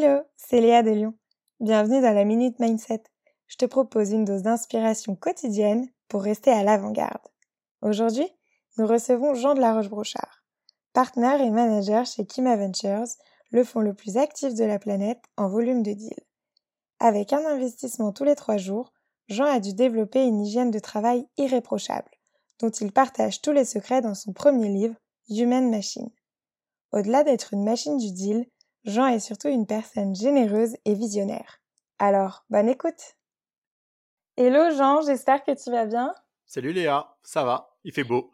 Hello, c'est Léa de Lyon. Bienvenue dans la Minute Mindset. Je te propose une dose d'inspiration quotidienne pour rester à l'avant-garde. Aujourd'hui, nous recevons Jean de la Roche-Brochard, partenaire et manager chez Kima Ventures, le fonds le plus actif de la planète en volume de deal. Avec un investissement tous les trois jours, Jean a dû développer une hygiène de travail irréprochable, dont il partage tous les secrets dans son premier livre, Human Machine. Au-delà d'être une machine du deal, Jean est surtout une personne généreuse et visionnaire. Alors, bonne écoute Hello Jean, j'espère que tu vas bien. Salut Léa, ça va, il fait beau.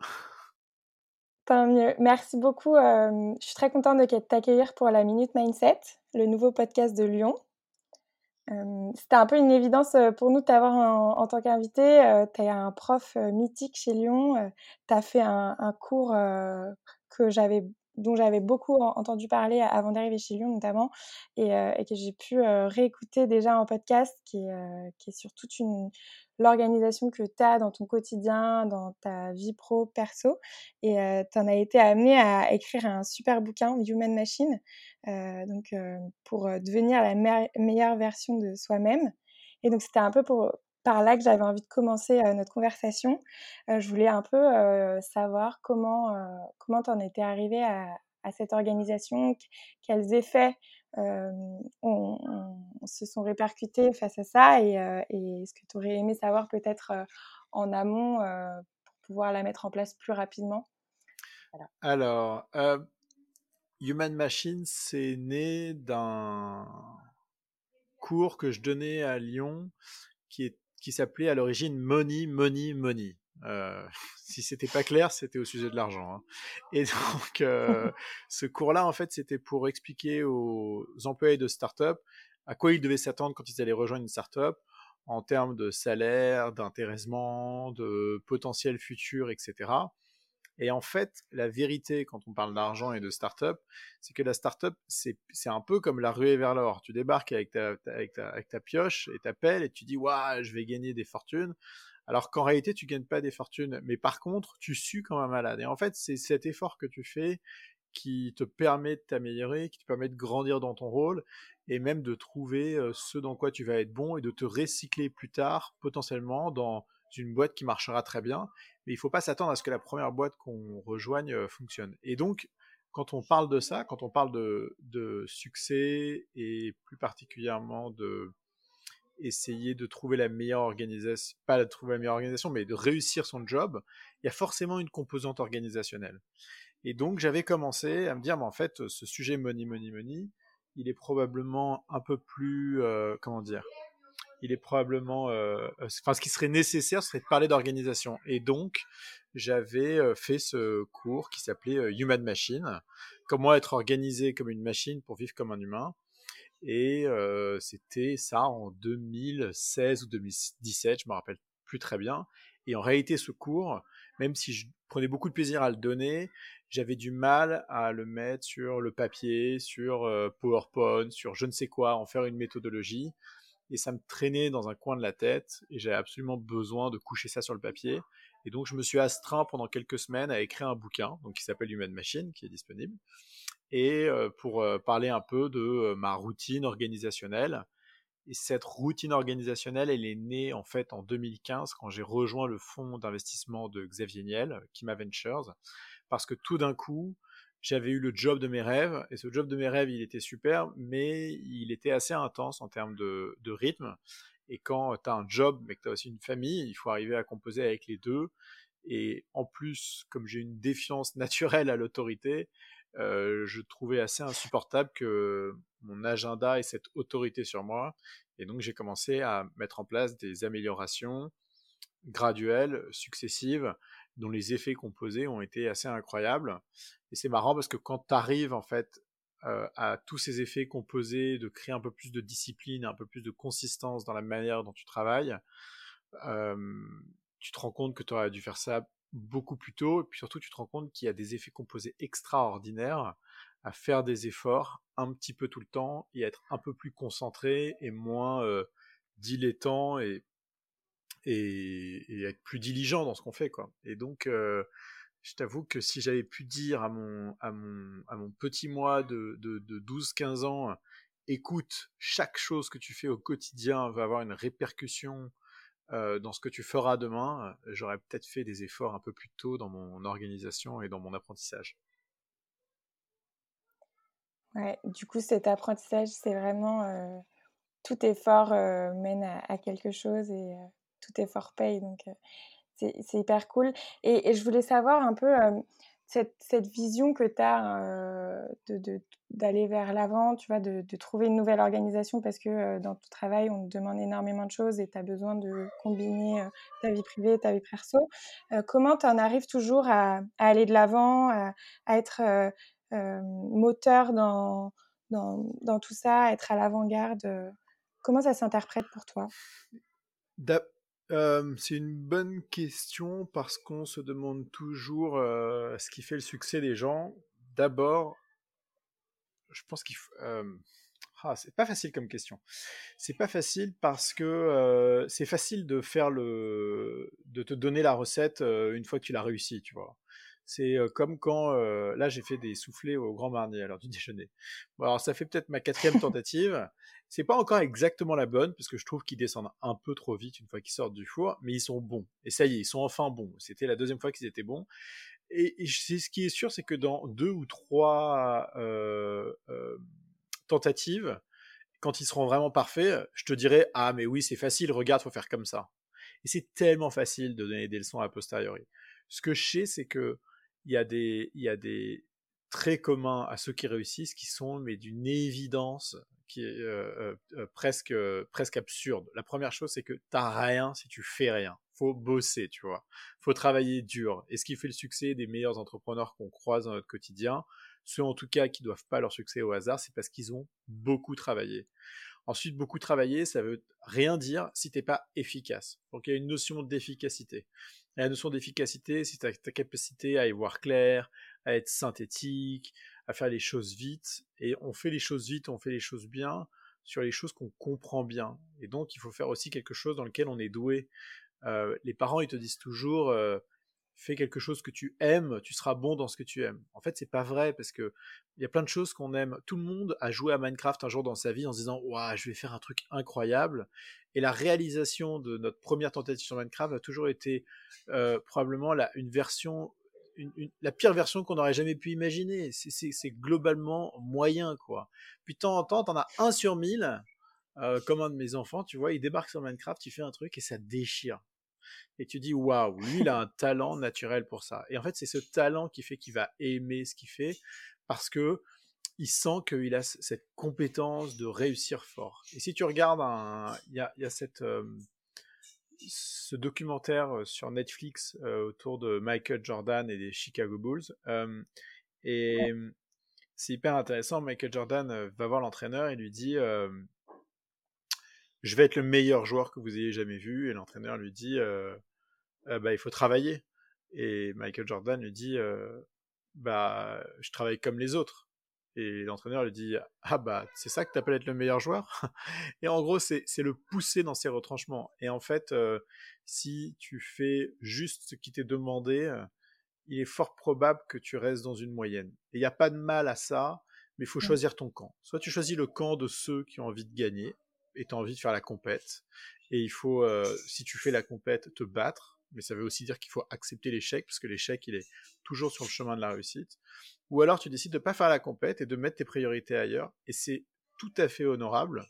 Tant mieux. Merci beaucoup. Euh, je suis très contente de t'accueillir pour la Minute Mindset, le nouveau podcast de Lyon. Euh, c'était un peu une évidence euh, pour nous de t'avoir en, tant qu'invité. tu es un prof mythique chez Lyon. tu as fait un, un cours que j'avais dont j'avais beaucoup entendu parler avant d'arriver chez Lyon notamment, et, que j'ai pu réécouter déjà en podcast, qui est, est sur toute l'organisation que tu as dans ton quotidien, dans ta vie pro, perso. Et tu en as été amené à écrire un super bouquin, Human Machine, donc pour devenir la meilleure version de soi-même. Et donc c'était un peu pour, par là que j'avais envie de commencer notre conversation. je voulais un peu savoir comment comment t'en étais arrivé à, cette organisation, quels effets se sont répercutés face à ça, et, est-ce que tu aurais aimé savoir peut-être en amont pour pouvoir la mettre en place plus rapidement? Alors, Human Machine, c'est né d'un cours que je donnais à Lyon qui est qui s'appelait à l'origine Money, Money, Money. Euh, si c'était pas clair, c'était au sujet de l'argent. Hein. Et donc, euh, ce cours-là, en fait, c'était pour expliquer aux employés de start-up à quoi ils devaient s'attendre quand ils allaient rejoindre une start-up en termes de salaire, d'intéressement, de potentiel futur, etc. Et en fait, la vérité quand on parle d'argent et de start-up, c'est que la start-up, c'est un peu comme la ruée vers l'or. Tu débarques avec ta, pioche et ta pelle et tu dis, waouh, je vais gagner des fortunes. Alors qu'en réalité, tu gagnes pas des fortunes. Mais par contre, tu sues comme un malade. Et en fait, c'est cet effort que tu fais qui te permet de t'améliorer, qui te permet de grandir dans ton rôle et même de trouver euh, ce dans quoi tu vas être bon et de te recycler plus tard, potentiellement, dans une boîte qui marchera très bien mais il ne faut pas s'attendre à ce que la première boîte qu'on rejoigne euh, fonctionne. Et donc, quand on parle de ça, quand on parle de, succès et plus particulièrement de essayer de trouver la meilleure organisation, pas de trouver la meilleure organisation, mais de réussir son job, il y a forcément une composante organisationnelle. Et donc j'avais commencé à me dire, mais en fait, ce sujet money, money, money, il est probablement un peu plus, euh, comment dire, il est probablement, euh, euh, enfin, ce qui serait nécessaire, ce serait de parler d'organisation. Et donc, j'avais euh, fait ce cours qui s'appelait Human Machine, comment être organisé comme une machine pour vivre comme un humain. Et c'était ça en 2016 ou 2017, je me rappelle plus très bien. Et en réalité, ce cours, même si je prenais beaucoup de plaisir à le donner, j'avais du mal à le mettre sur le papier, sur PowerPoint, sur je ne sais quoi, en faire une méthodologie et ça me traînait dans un coin de la tête et j'avais absolument besoin de coucher ça sur le papier. Et donc je me suis astreint pendant quelques semaines à écrire un bouquin donc qui s'appelle Human Machine qui est disponible et euh, pour euh, parler un peu de euh, ma routine organisationnelle. Et cette routine organisationnelle, elle est née en fait en 2015 quand j'ai rejoint le fonds d'investissement de Xavier Niel, Kima Ventures, parce que tout d'un coup, j'avais eu le job de mes rêves, et ce job de mes rêves, il était super, mais il était assez intense en termes de, rythme. Et quand tu as un job, mais que tu as aussi une famille, il faut arriver à composer avec les deux. Et en plus, comme j'ai une défiance naturelle à l'autorité, euh, je trouvais assez insupportable que mon agenda ait cette autorité sur moi. Et donc j'ai commencé à mettre en place des améliorations graduelles, successives, dont les effets composés ont été assez incroyables. Et c'est marrant parce que quand tu arrives en fait euh, à tous ces effets composés, de créer un peu plus de discipline, un peu plus de consistance dans la manière dont tu travailles, tu te rends compte que tu aurais dû faire ça beaucoup plus tôt, et puis surtout tu te rends compte qu'il y a des effets composés extraordinaires à faire des efforts un petit peu tout le temps et être un peu plus concentré et moins euh, dilettant et et, être plus diligent dans ce qu'on fait quoi. Et donc euh, je t'avoue que si j'avais pu dire à mon, à mon, à mon petit moi de, de, de 12-15 ans écoute, chaque chose que tu fais au quotidien va avoir une répercussion dans ce que tu feras demain, j'aurais peut-être fait des efforts un peu plus tôt dans mon organisation et dans mon apprentissage. Ouais, du coup, cet apprentissage, c'est vraiment tout effort mène à, quelque chose et tout effort paye. Donc, c'est hyper cool. Et, et, je voulais savoir un peu cette, cette, vision que tu as d'aller vers l'avant, tu vois, de, de, trouver une nouvelle organisation parce que dans ton travail, on te demande énormément de choses et tu as besoin de combiner ta vie privée, ta vie perso. comment tu en arrives toujours à, aller de l'avant, à, être moteur dans, dans, dans, tout ça, être à l'avant-garde Comment ça s'interprète pour toi? C'est une bonne question parce qu'on se demande toujours ce qui fait le succès des gens. D'abord, je pense qu'il faut. Ah, c'est pas facile comme question. C'est pas facile parce que c'est facile de faire le, de te donner la recette une fois que tu l'as réussi, tu vois. C'est comme quand là j'ai fait des soufflés au Grand Marnier à l'heure du déjeuner. Bon, alors ça fait peut-être ma quatrième tentative. C'est pas encore exactement la bonne parce que je trouve qu'ils descendent un peu trop vite une fois qu'ils sortent du four, mais ils sont bons. Et ça y est, ils sont enfin bons. C'était la deuxième fois qu'ils étaient bons. Et, ce qui est sûr, c'est que dans deux ou trois tentatives, quand ils seront vraiment parfaits, je te dirai ah mais oui c'est facile, regarde faut faire comme ça. Et c'est tellement facile de donner des leçons a posteriori. Ce que je sais, c'est que il y a des, il y a des traits communs à ceux qui réussissent qui sont mais d'une évidence qui est euh, euh, euh, presque, presque absurde. La première chose, c'est que t'as rien si tu fais rien. Faut bosser, tu vois. Faut travailler dur. Et ce qui fait le succès des meilleurs entrepreneurs qu'on croise dans notre quotidien, ceux en tout cas qui doivent pas leur succès au hasard, c'est parce qu'ils ont beaucoup travaillé. Ensuite, beaucoup travailler, ça veut rien dire si t'es pas efficace. Donc il y a une notion d'efficacité. La notion d'efficacité, c'est ta, capacité à y voir clair, à être synthétique, à faire les choses vite. Et on fait les choses vite, on fait les choses bien sur les choses qu'on comprend bien. Et donc, il faut faire aussi quelque chose dans lequel on est doué. Euh, les parents, ils te disent toujours, euh, fais quelque chose que tu aimes, tu seras bon dans ce que tu aimes. En fait, c'est pas vrai parce que il y a plein de choses qu'on aime. Tout le monde a joué à Minecraft un jour dans sa vie en se disant waouh, je vais faire un truc incroyable. Et la réalisation de notre première tentative sur Minecraft a toujours été euh, probablement la, une version, la pire version qu'on aurait jamais pu imaginer. C'est globalement moyen quoi. Puis de temps en temps, t'en as un sur mille. Euh, comme un de mes enfants, tu vois, il débarque sur Minecraft, il fait un truc et ça déchire et tu dis waouh, lui il a un talent naturel pour ça. Et en fait, c'est ce talent qui fait qu'il va aimer ce qu'il fait parce que il sent qu'il a cette compétence de réussir fort. Et si tu regardes, il y a, y a, cette, euh, ce documentaire euh, sur Netflix euh, autour de Michael Jordan et des Chicago Bulls. et c'est hyper intéressant. Michael Jordan va voir l'entraîneur et lui dit je vais être le meilleur joueur que vous ayez jamais vu. Et l'entraîneur lui dit, euh, euh, bah, il faut travailler. Et Michael Jordan lui dit, euh, bah, je travaille comme les autres. Et l'entraîneur lui dit, ah bah, c'est ça que tu appelles être le meilleur joueur? Et en gros, c'est le pousser dans ses retranchements. Et en fait, si tu fais juste ce qui t'est demandé, il est fort probable que tu restes dans une moyenne. Et il n'y a pas de mal à ça, mais il faut mmh. choisir ton camp. Soit tu choisis le camp de ceux qui ont envie de gagner, et tu as envie de faire la compète. Et il faut, euh, si tu fais la compète, te battre. Mais ça veut aussi dire qu'il faut accepter l'échec, parce que l'échec, il est toujours sur le chemin de la réussite. Ou alors tu décides de pas faire la compète et de mettre tes priorités ailleurs. Et c'est tout à fait honorable.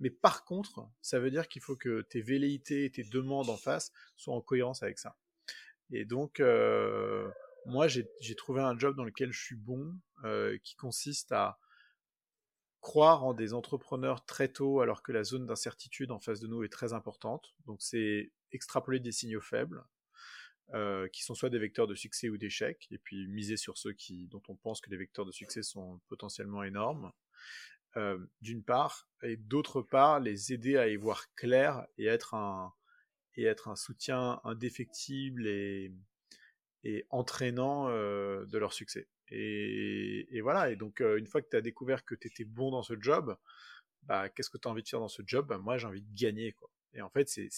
Mais par contre, ça veut dire qu'il faut que tes velléités et tes demandes en face soient en cohérence avec ça. Et donc, euh, moi, j'ai trouvé un job dans lequel je suis bon, euh, qui consiste à croire en des entrepreneurs très tôt alors que la zone d'incertitude en face de nous est très importante. Donc c'est extrapoler des signaux faibles, euh, qui sont soit des vecteurs de succès ou d'échec, et puis miser sur ceux qui, dont on pense que les vecteurs de succès sont potentiellement énormes, euh, d'une part, et d'autre part, les aider à y voir clair et être un, et être un soutien indéfectible et, entraînant euh, de leur succès. Et, voilà, et donc euh, une fois que tu as découvert que tu étais bon dans ce job, bah, qu'est-ce que tu as envie de faire dans ce job? Bah, Moi, j'ai envie de gagner. Quoi. Et en fait, c'est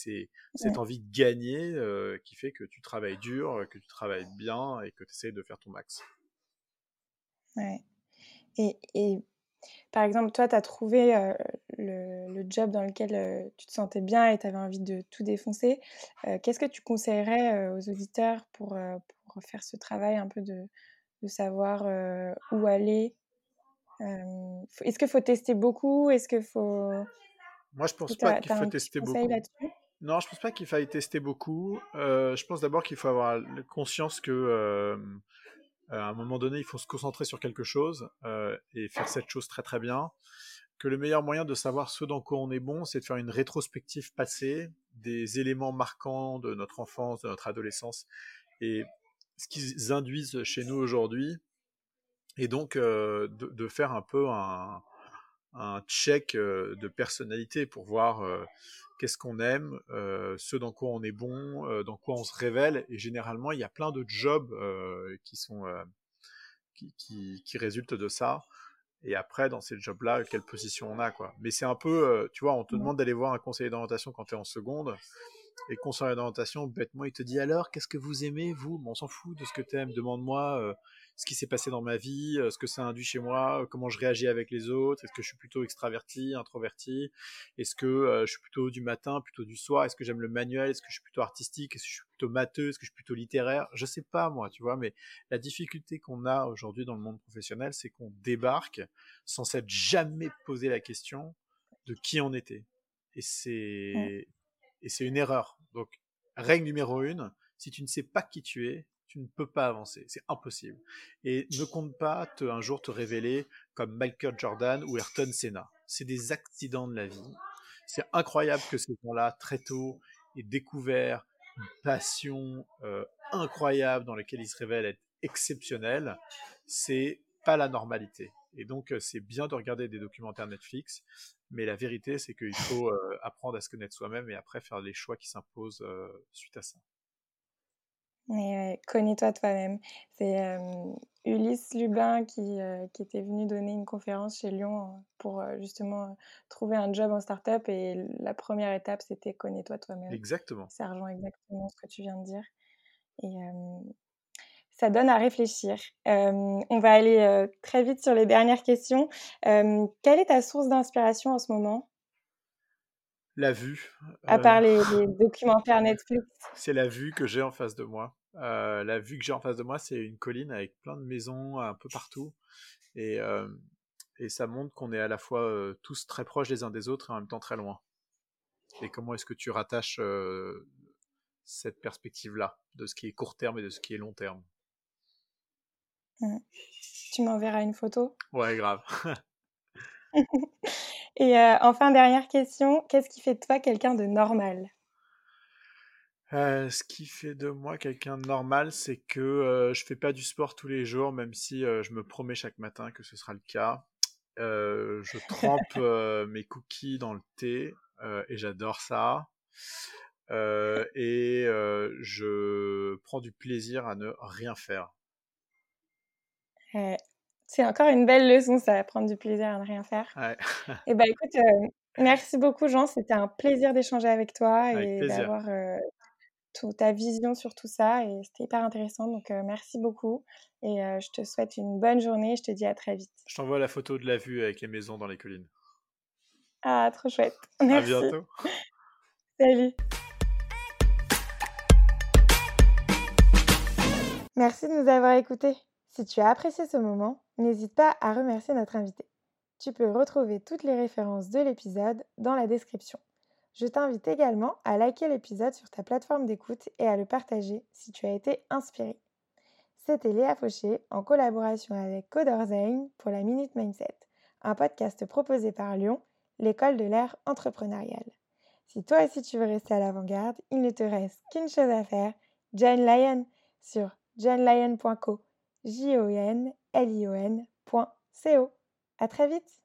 cette envie de gagner euh, qui fait que tu travailles dur, que tu travailles bien et que tu essaies de faire ton max. Ouais. Et, et par exemple, toi, tu as trouvé le, le, job dans lequel tu te sentais bien et tu avais envie de tout défoncer. Qu'est-ce que tu conseillerais aux auditeurs pour, pour, faire ce travail un peu de, de savoir où aller Est-ce qu'il faut tester beaucoup? Est-ce qu'il faut... Moi, je pense pas qu'il faut tester beaucoup. Non, je pense pas qu'il faille tester beaucoup. je pense d'abord qu'il faut avoir conscience que à un moment donné, il faut se concentrer sur quelque chose et faire cette chose très très bien. Que le meilleur moyen de savoir ce dans quoi on est bon, c'est de faire une rétrospective passée des éléments marquants de notre enfance, de notre adolescence et ce qu'ils induisent chez nous aujourd'hui. Et donc euh, de, faire un peu un, un check euh, de personnalité pour voir qu'est-ce qu'on aime, ce dans quoi on est bon, dans quoi on se révèle. Et généralement, il y a plein de jobs qui sont qui, qui, résultent de ça. Et après, dans ces jobs-là, quelle position on a, quoi. Mais c'est un peu, tu vois, on te demande d'aller voir un conseiller d'orientation quand tu es en seconde. Et le conseiller d'orientation, bêtement, il te dit alors, qu'est-ce que vous aimez, vous? On s'en fout de ce que tu aimes. Demande-moi ce qui s'est passé dans ma vie, euh, ce que ça induit chez moi, euh, comment je réagis avec les autres, est-ce que je suis plutôt extraverti, introverti, est-ce que euh, je suis plutôt du matin, plutôt du soir, est-ce que j'aime le manuel, est-ce que je suis plutôt artistique, est-ce que je suis plutôt matheux, est-ce que je suis plutôt littéraire, je sais pas moi, tu vois, mais la difficulté qu'on a aujourd'hui dans le monde professionnel, c'est qu'on débarque sans s'être jamais posé la question de qui on était. Et c'est, et c'est une erreur. Donc, règle numéro une, si tu ne sais pas qui tu es, tu ne peux pas avancer, c'est impossible. Et ne compte pas te, un jour te révéler comme Michael Jordan ou Ayrton Senna. C'est des accidents de la vie. C'est incroyable que ces gens-là, très tôt, aient découvert une passion euh, incroyable dans laquelle ils se révèlent être exceptionnels. C'est pas la normalité. Et donc, euh, c'est bien de regarder des documentaires Netflix, mais la vérité, c'est qu'il faut euh, apprendre à se connaître soi-même et après faire les choix qui s'imposent suite à ça. Mais connais-toi toi-même. C'est Ulysse Lubin qui, qui, était venu donner une conférence chez Lyon pour justement trouver un job en start-up et la première étape c'était connais-toi toi-même. Exactement. Ça rejoint exactement ce que tu viens de dire. Et ça donne à réfléchir. on va aller très vite sur les dernières questions. quelle est ta source d'inspiration en ce moment? La vue. À part les, les documentaires Netflix. C'est la vue que j'ai en face de moi. Euh, la vue que j'ai en face de moi, c'est une colline avec plein de maisons un peu partout. Et, euh, et ça montre qu'on est à la fois euh, tous très proches les uns des autres et en même temps très loin. Et comment est-ce que tu rattaches cette perspective-là, de ce qui est court terme et de ce qui est long terme? Tu m'enverras une photo Ouais, grave. et enfin, dernière question, qu'est-ce qui fait de toi quelqu'un de normal? Euh, ce qui fait de moi quelqu'un de normal, c'est que euh, je fais pas du sport tous les jours, même si euh, je me promets chaque matin que ce sera le cas. je trempe mes cookies dans le thé et j'adore ça. et je prends du plaisir à ne rien faire. C'est encore une belle leçon, ça, prendre du plaisir à ne rien faire. Ouais. et eh ben écoute, merci beaucoup Jean, c'était un plaisir d'échanger avec toi et d'avoir ta vision sur tout ça et c'était hyper intéressant. Donc merci beaucoup et je te souhaite une bonne journée. Je te dis à très vite. Je t'envoie la photo de la vue avec les maisons dans les collines. Ah, trop chouette. Merci. À bientôt. Salut. Merci de nous avoir écoutés. Si tu as apprécié ce moment, n'hésite pas à remercier notre invité. Tu peux retrouver toutes les références de l'épisode dans la description. Je t'invite également à liker l'épisode sur ta plateforme d'écoute et à le partager si tu as été inspiré. C'était Léa Fauché en collaboration avec Codorzein pour la Minute Mindset, un podcast proposé par Lyon, l'école de l'ère entrepreneuriale. Si toi aussi tu veux rester à l'avant-garde, il ne te reste qu'une chose à faire, John Lyon sur johnlyon.co, j o n l i o n.co. À très vite